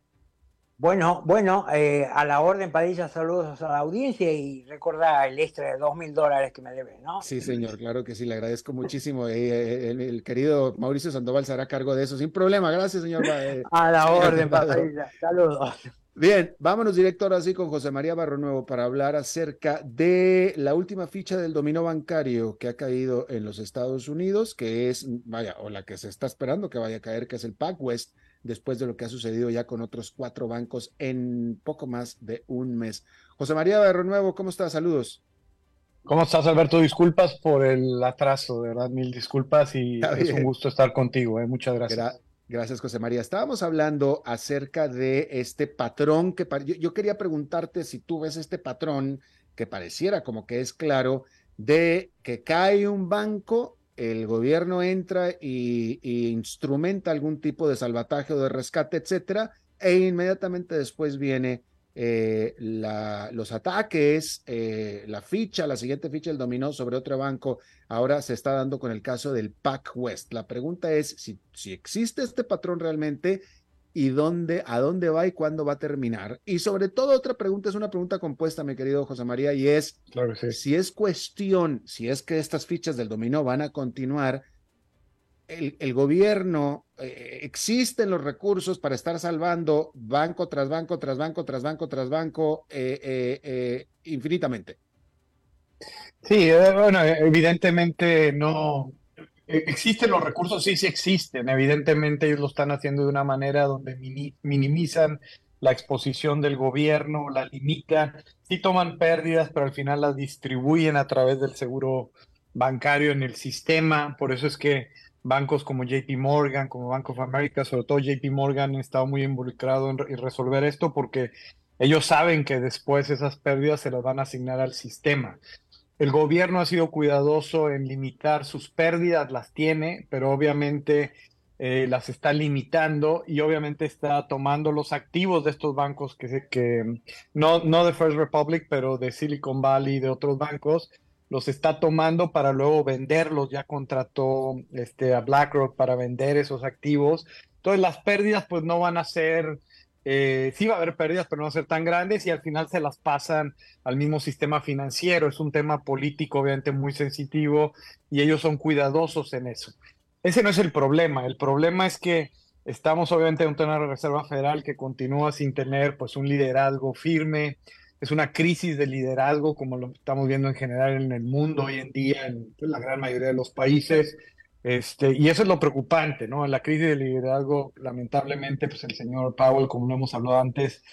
Bueno, bueno, eh, a la orden Padilla, saludos a la audiencia y recuerda el extra de dos mil dólares que me debe, ¿no? Sí, señor, claro que sí, le agradezco muchísimo. Eh, eh, el, querido Mauricio Sandoval se hará cargo de eso sin problema. Gracias, señor. [LAUGHS] a la orden Padilla, saludos. Bien, vámonos directo ahora sí con José María Barro Nuevo para hablar acerca de la última ficha del dominó bancario que ha caído en los Estados Unidos, que es, vaya, o la que se está esperando que vaya a caer, que es el PacWest, después de lo que ha sucedido ya con otros cuatro bancos en poco más de un mes. José María Barro Nuevo, ¿cómo estás? Saludos. ¿Cómo estás, Alberto? Disculpas por el atraso, de verdad, mil disculpas y es un gusto estar contigo, ¿eh? muchas gracias. Gracias, José María. Estábamos hablando acerca de este patrón que yo, quería preguntarte si tú ves este patrón que pareciera como que es claro de que cae un banco, el gobierno entra y, instrumenta algún tipo de salvataje o de rescate, etcétera, e inmediatamente después viene eh, los ataques, eh, la ficha, la siguiente ficha del dominó sobre otro banco, ahora se está dando con el caso del PAC West. La pregunta es si existe este patrón realmente y dónde, a dónde va y cuándo va a terminar. Y sobre todo otra pregunta, es una pregunta compuesta, mi querido José María, y es si es cuestión, si es que estas fichas del dominó van a continuar, el, gobierno, eh, existen los recursos para estar salvando banco tras banco, tras banco, tras banco, tras banco, eh, eh, infinitamente. Sí, bueno, evidentemente no. ¿Existen los recursos? Sí, sí existen. Evidentemente ellos lo están haciendo de una manera donde minimizan la exposición del gobierno, la limitan, sí toman pérdidas, pero al final las distribuyen a través del seguro bancario en el sistema. Por eso es que bancos como JP Morgan, como Bank of America, sobre todo JP Morgan, han estado muy involucrado en, resolver esto porque ellos saben que después esas pérdidas se las van a asignar al sistema. El gobierno ha sido cuidadoso en limitar sus pérdidas, las tiene, pero obviamente eh, las está limitando y obviamente está tomando los activos de estos bancos que, que no, no de First Republic, pero de Silicon Valley y de otros bancos, los está tomando para luego venderlos. Ya contrató este, a BlackRock para vender esos activos. Entonces las pérdidas pues no van a ser, eh, sí va a haber pérdidas, pero no ser tan grandes y al final se las pasan al mismo sistema financiero. Es un tema político obviamente muy sensitivo y ellos son cuidadosos en eso. Ese no es el problema. El problema es que estamos obviamente en una Reserva Federal que continúa sin tener pues un liderazgo firme. Es una crisis de liderazgo como lo estamos viendo en general en el mundo hoy en día, en pues, la gran mayoría de los países. Este, y eso es lo preocupante, ¿no? La crisis de liderazgo, lamentablemente, pues el señor Powell, como lo hemos hablado antes,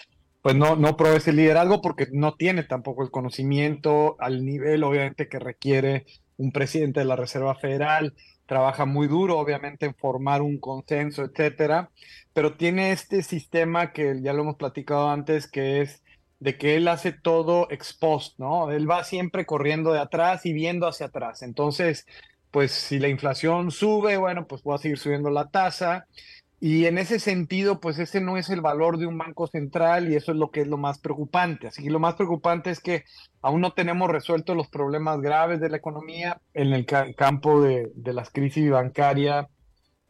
pues no, no provee ese liderazgo porque no tiene tampoco el conocimiento al nivel, obviamente, que requiere un presidente de la Reserva Federal trabaja muy duro, obviamente, en formar un consenso, etcétera, pero tiene este sistema que ya lo hemos platicado antes, que es de que él hace todo ex ¿no? Él va siempre corriendo de atrás y viendo hacia atrás. Entonces, pues si la inflación sube, bueno, pues va a seguir subiendo la tasa. Y en ese sentido, pues ese no es el valor de un banco central y eso es lo que es lo más preocupante. Así que lo más preocupante es que aún no tenemos resueltos los problemas graves de la economía en el campo de, de las crisis bancaria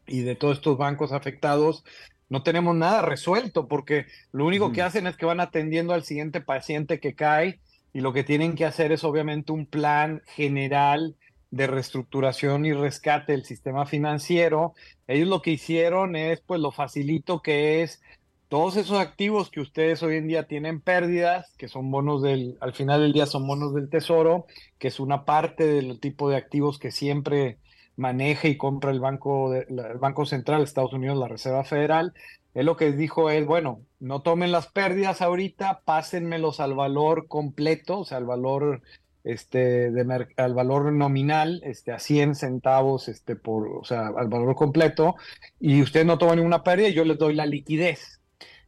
y de todos estos bancos afectados. No tenemos nada resuelto porque lo único que hacen es que van atendiendo al siguiente paciente que cae y lo que tienen que hacer es obviamente un plan general de reestructuración y rescate del sistema financiero. Ellos lo que hicieron es, pues, lo facilito que es todos esos activos que ustedes hoy en día tienen pérdidas, que son bonos del, al final del día son bonos del tesoro, que es una parte del tipo de activos que siempre maneja y compra el Banco, el Banco Central de Estados Unidos, la Reserva Federal. Él lo que dijo es, bueno, no tomen las pérdidas ahorita, pásenmelos al valor completo, o sea, al valor este, de al valor nominal, este, a 100 centavos, este, por, o sea, al valor completo, y usted no toma ninguna pérdida, yo les doy la liquidez.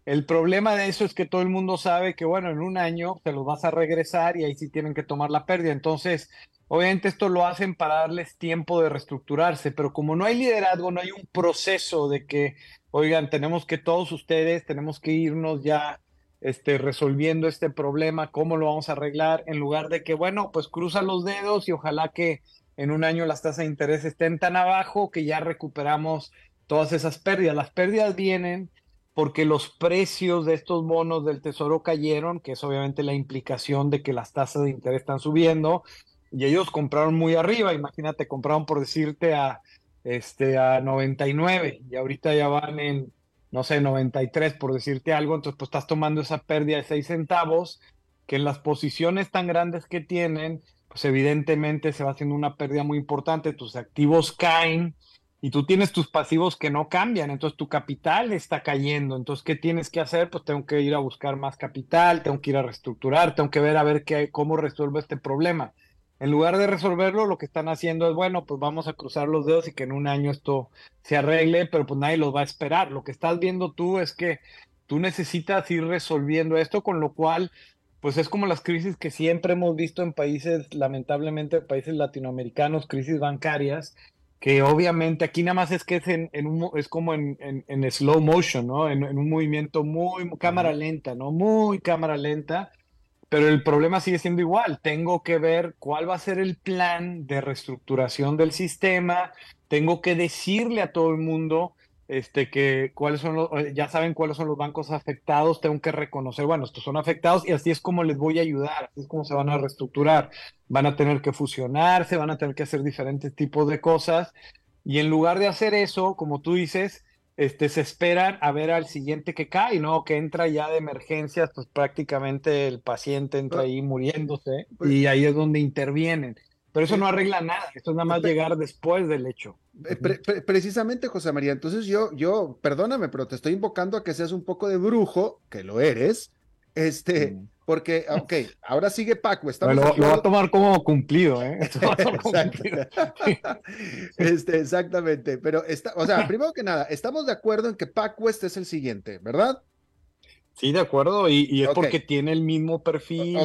El problema de eso es que todo el mundo sabe que, bueno, en un año te los vas a regresar y ahí sí tienen que tomar la pérdida. Entonces, obviamente esto lo hacen para darles tiempo de reestructurarse, pero como no hay liderazgo, no hay un proceso de que, oigan, tenemos que todos ustedes, tenemos que irnos ya este, resolviendo este problema, cómo lo vamos a arreglar, en lugar de que, bueno, pues cruza los dedos y ojalá que en un año las tasas de interés estén tan abajo que ya recuperamos todas esas pérdidas. Las pérdidas vienen porque los precios de estos bonos del tesoro cayeron, que es obviamente la implicación de que las tasas de interés están subiendo, y ellos compraron muy arriba, imagínate, compraron por decirte a, este, a 99, y ahorita ya van en no sé, 93 por decirte algo, entonces pues estás tomando esa pérdida de 6 centavos, que en las posiciones tan grandes que tienen, pues evidentemente se va haciendo una pérdida muy importante, tus activos caen y tú tienes tus pasivos que no cambian, entonces tu capital está cayendo, entonces ¿qué tienes que hacer? Pues tengo que ir a buscar más capital, tengo que ir a reestructurar, tengo que ver a ver qué, cómo resuelvo este problema. En lugar de resolverlo, lo que están haciendo es, bueno, pues vamos a cruzar los dedos y que en un año esto se arregle, pero pues nadie los va a esperar. Lo que estás viendo tú es que tú necesitas ir resolviendo esto, con lo cual, pues es como las crisis que siempre hemos visto en países, lamentablemente, países latinoamericanos, crisis bancarias, que obviamente aquí nada más es que es, en, un, es como en, en, slow motion, ¿no? En, un movimiento muy, cámara lenta, ¿no? Muy cámara lenta pero el problema sigue siendo igual. Tengo que ver cuál va a ser el plan de reestructuración del sistema. Tengo que decirle a todo el mundo este, que cuáles son eh, ya saben cuáles son los bancos afectados. Tengo que reconocer, bueno, estos son afectados y así es como les voy a ayudar. Así es como se van a reestructurar. Van a tener que fusionarse, van a tener que hacer diferentes tipos de cosas. Y en lugar de hacer eso, como tú dices, este, se esperan a ver al siguiente que cae, ¿no? Que entra ya de emergencias, pues prácticamente el paciente entra ahí muriéndose pues y ahí es donde intervienen. Pero eso no arregla nada, esto es nada más llegar después del hecho. Eh, precisamente, José María, entonces yo, yo, perdóname, pero te estoy invocando a que seas un poco de brujo, que lo eres, este, mm. porque, ok, ahora sigue Paco. Estamos lo, [LAUGHS] va a tomar como cumplido, ¿eh? [LAUGHS] este, exactamente, pero, está, o sea, primero que nada, estamos de acuerdo en que Paco este es el siguiente, ¿verdad? Sí, de acuerdo, y, es porque tiene el mismo perfil,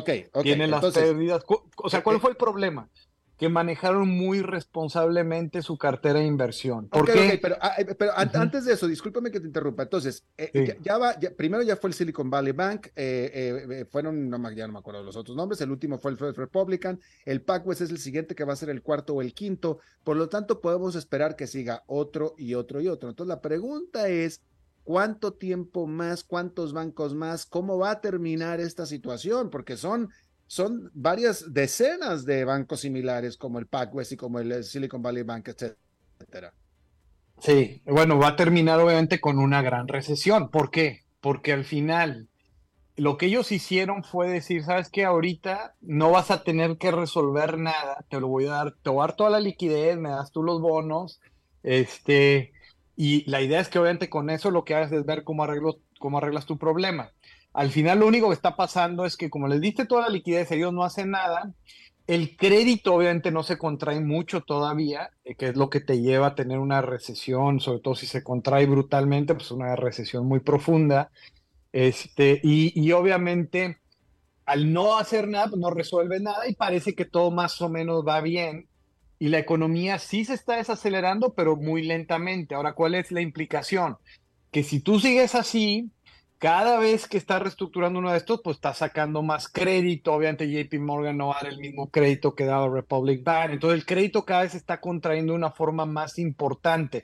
tiene las pérdidas. O sea, ¿cuál fue el problema? Que manejaron muy responsablemente su cartera de inversión. ¿Por qué? pero, ah, eh, antes de eso, discúlpame que te interrumpa. Entonces, eh, ya, va, primero ya fue el Silicon Valley Bank, eh, fueron, no, ya no me acuerdo los otros nombres, el último fue el First Republican, el PacWest es el siguiente que va a ser el cuarto o el quinto, por lo tanto podemos esperar que siga otro y otro y otro. Entonces la pregunta es, ¿cuánto tiempo más, cuántos bancos más, cómo va a terminar esta situación? Porque son son varias decenas de bancos similares como el PacWest y como el Silicon Valley Bank, etcétera. Sí, bueno, va a terminar obviamente con una gran recesión. ¿Por qué? Porque al final lo que ellos hicieron fue decir, sabes que ahorita no vas a tener que resolver nada, te lo voy a dar, te voy a dar toda la liquidez, me das tú los bonos, este, y la idea es que obviamente con eso lo que hagas es ver cómo, arreglo, cómo arreglas tu problema. Al final lo único que está pasando es que como les diste toda la liquidez, ellos no hacen nada. El crédito obviamente no se contrae mucho todavía, eh, que es lo que te lleva a tener una recesión, sobre todo si se contrae brutalmente, pues una recesión muy profunda. Este, y, obviamente al no hacer nada, pues no resuelve nada y parece que todo más o menos va bien. Y la economía sí se está desacelerando, pero muy lentamente. Ahora, ¿cuál es la implicación? Que si tú sigues así, cada vez que está reestructurando uno de estos, pues está sacando más crédito. Obviamente JP Morgan no va a dar el mismo crédito que daba Republic Bank. Entonces el crédito cada vez está contrayendo de una forma más importante.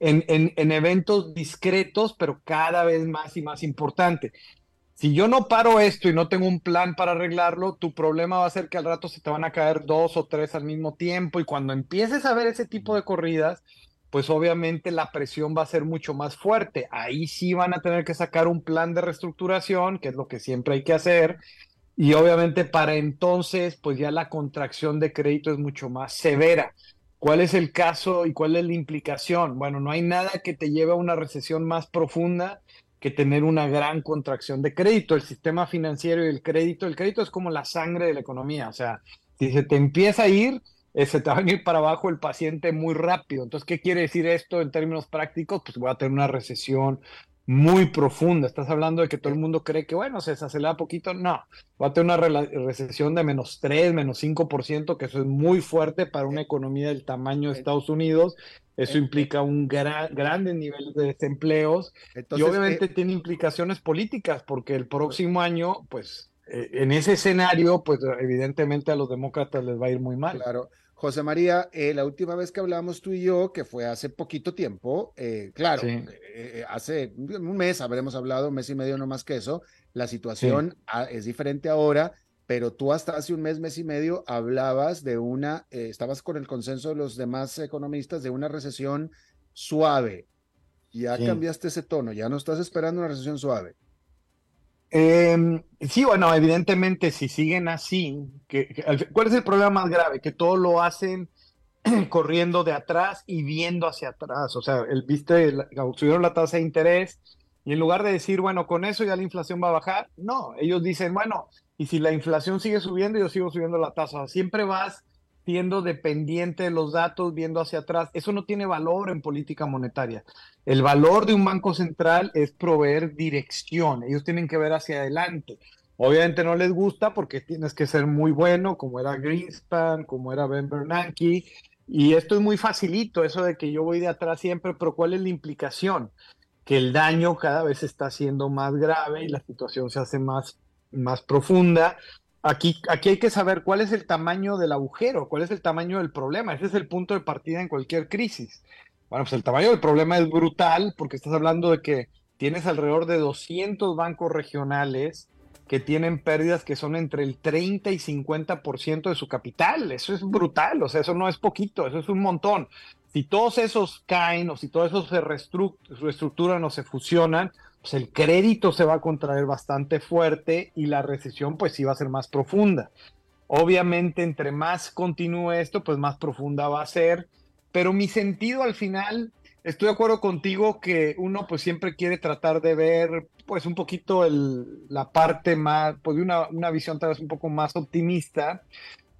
En, en, eventos discretos, pero cada vez más y más importante. Si yo no paro esto y no tengo un plan para arreglarlo, tu problema va a ser que al rato se te van a caer dos o tres al mismo tiempo y cuando empieces a ver ese tipo de corridas, pues obviamente la presión va a ser mucho más fuerte. Ahí sí van a tener que sacar un plan de reestructuración, que es lo que siempre hay que hacer. Y obviamente para entonces, pues ya la contracción de crédito es mucho más severa. ¿Cuál es el caso y cuál es la implicación? Bueno, no hay nada que te lleve a una recesión más profunda que tener una gran contracción de crédito. El sistema financiero y el crédito, el crédito es como la sangre de la economía. O sea, si se te empieza a ir, eh, se te va a venir para abajo el paciente muy rápido. Entonces, ¿qué quiere decir esto en términos prácticos? Pues voy a tener una recesión muy profunda. Estás hablando de que todo el mundo cree que, bueno, se desacelera poquito. No, va a tener una recesión de menos 3, menos 5%, que eso es muy fuerte para una economía del tamaño de Estados Unidos. Eso implica un gran, grandes niveles de desempleos y obviamente eh, tiene implicaciones políticas porque el próximo año, pues, eh, en ese escenario, pues evidentemente a los demócratas les va a ir muy mal. Claro. José María, eh, la última vez que hablamos tú y yo, que fue hace poquito tiempo, eh, claro, eh, hace un mes habremos hablado, un mes y medio no más que eso, la situación es diferente ahora, pero tú hasta hace un mes, mes y medio hablabas de una, estabas con el consenso de los demás economistas de una recesión suave. Ya cambiaste ese tono, ya no estás esperando una recesión suave. Em, sí, bueno, evidentemente si siguen así, que, ¿cuál es el problema más grave? Que todo lo hacen [CLEARS THROAT] corriendo de atrás y viendo hacia atrás. O sea, el, viste, subieron la tasa de interés y en lugar de decir, bueno, con eso ya la inflación va a bajar, no, ellos dicen, bueno, y si la inflación sigue subiendo, yo sigo subiendo la tasa. siempre vas siendo dependiente de los datos, viendo hacia atrás. Eso no tiene valor en política monetaria. El valor de un banco central es proveer dirección. Ellos tienen que ver hacia adelante. Obviamente no les gusta porque tienes que ser muy bueno, como era Greenspan, como era Ben Bernanke. Y esto es muy facilito, eso de que yo voy de atrás siempre, pero ¿cuál es la implicación? Que el daño cada vez está siendo más grave y la situación se hace más, más profunda Aquí, aquí hay que saber cuál es el tamaño del agujero, cuál es el tamaño del problema. Ese es el punto de partida en cualquier crisis. Bueno, pues el tamaño del problema es brutal porque estás hablando de que tienes alrededor de 200 bancos regionales que tienen pérdidas que son entre el 30 y 50% de su capital. Eso es brutal, o sea, eso no es poquito, eso es un montón. Si todos esos caen o si todos esos se reestructuran o se fusionan, pues el crédito se va a contraer bastante fuerte y la recesión pues sí va a ser más profunda. Obviamente, entre más continúe esto, pues más profunda va a ser, pero mi sentido al final, estoy de acuerdo contigo que uno pues siempre quiere tratar de ver pues un poquito la parte más, pues de una, una visión tal vez un poco más optimista,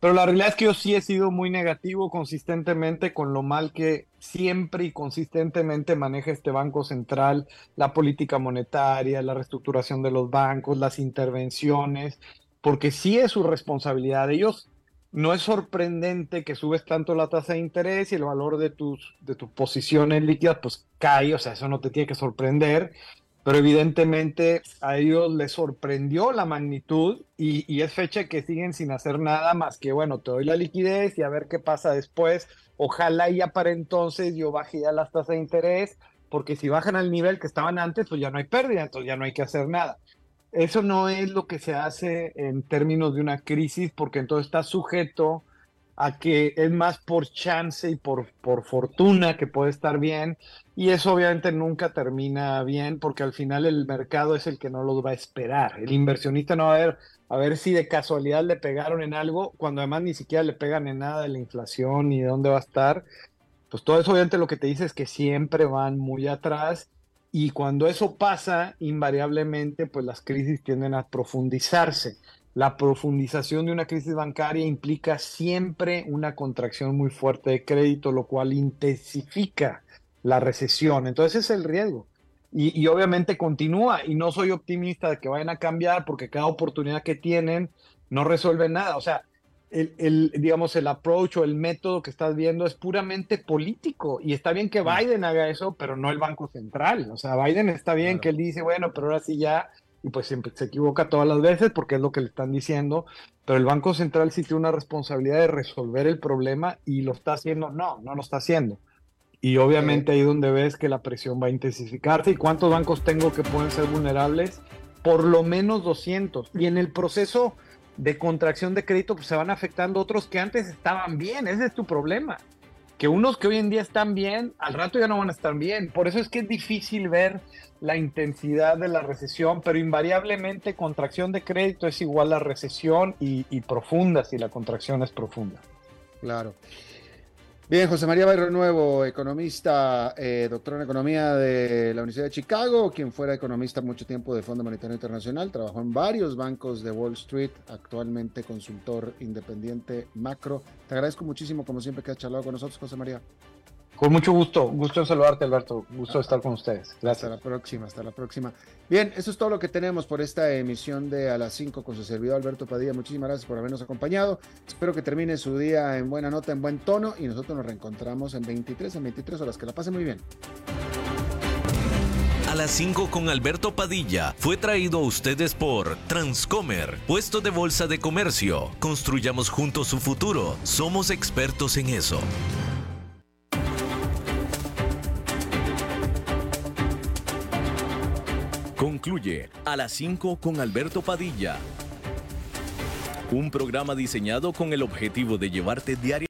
pero la realidad es que yo sí he sido muy negativo consistentemente con lo mal que siempre y consistentemente maneja este Banco Central, la política monetaria, la reestructuración de los bancos, las intervenciones, porque sí es su responsabilidad. Ellos no es sorprendente que subes tanto la tasa de interés y el valor de tus, de tus posiciones líquidas pues cae, o sea, eso no te tiene que sorprender, pero evidentemente a ellos les sorprendió la magnitud y, y es fecha que siguen sin hacer nada más que, bueno, te doy la liquidez y a ver qué pasa después. Ojalá ya para entonces yo baje ya las tasas de interés, porque si bajan al nivel que estaban antes, pues ya no hay pérdida, entonces ya no hay que hacer nada. Eso no es lo que se hace en términos de una crisis, porque entonces está sujeto a que es más por chance y por, por fortuna que puede estar bien, y eso obviamente nunca termina bien, porque al final el mercado es el que no lo va a esperar. El inversionista no va a ver, a ver si de casualidad le pegaron en algo, cuando además ni siquiera le pegan en nada de la inflación ni de dónde va a estar. Pues todo eso obviamente lo que te dice es que siempre van muy atrás y cuando eso pasa, invariablemente, pues las crisis tienden a profundizarse. La profundización de una crisis bancaria implica siempre una contracción muy fuerte de crédito, lo cual intensifica la recesión. Entonces ese es el riesgo. Y, y, obviamente continúa y no soy optimista de que vayan a cambiar porque cada oportunidad que tienen no resuelve nada. O sea, el, el, digamos, el approach o el método que estás viendo es puramente político. Y está bien que Biden haga eso, pero no el Banco Central. O sea, Biden está bien claro. que él dice, bueno, pero ahora sí ya, y pues siempre se equivoca todas las veces porque es lo que le están diciendo, pero el Banco Central sí tiene una responsabilidad de resolver el problema y lo está haciendo. No, no lo está haciendo. Y obviamente ahí donde ves que la presión va a intensificarse. ¿Y cuántos bancos tengo que pueden ser vulnerables? Por lo menos 200. Y en el proceso de contracción de crédito, pues se van afectando otros que antes estaban bien. Ese es tu problema. Que unos que hoy en día están bien, al rato ya no van a estar bien. Por eso es que es difícil ver la intensidad de la recesión, pero invariablemente contracción de crédito es igual a recesión y, y profunda si la contracción es profunda. Claro. Bien, José María Barrio Nuevo, economista, eh, doctor en economía de la Universidad de Chicago, quien fuera economista mucho tiempo de Fondo Monetario Internacional, trabajó en varios bancos de Wall Street, actualmente consultor independiente macro. Te agradezco muchísimo, como siempre, que has charlado con nosotros, José María. Con mucho gusto, gusto en saludarte, Alberto. Gusto de estar con ustedes. Gracias. Hasta la próxima, hasta la próxima. Bien, eso es todo lo que tenemos por esta emisión de A las 5 con su servidor Alberto Padilla. Muchísimas gracias por habernos acompañado. Espero que termine su día en buena nota, en buen tono y nosotros nos reencontramos en 23, en 23 horas. Que la pase muy bien. A las 5 con Alberto Padilla fue traído a ustedes por Transcomer, puesto de bolsa de comercio. Construyamos juntos su futuro. Somos expertos en eso. Concluye a las 5 con Alberto Padilla. Un programa diseñado con el objetivo de llevarte diariamente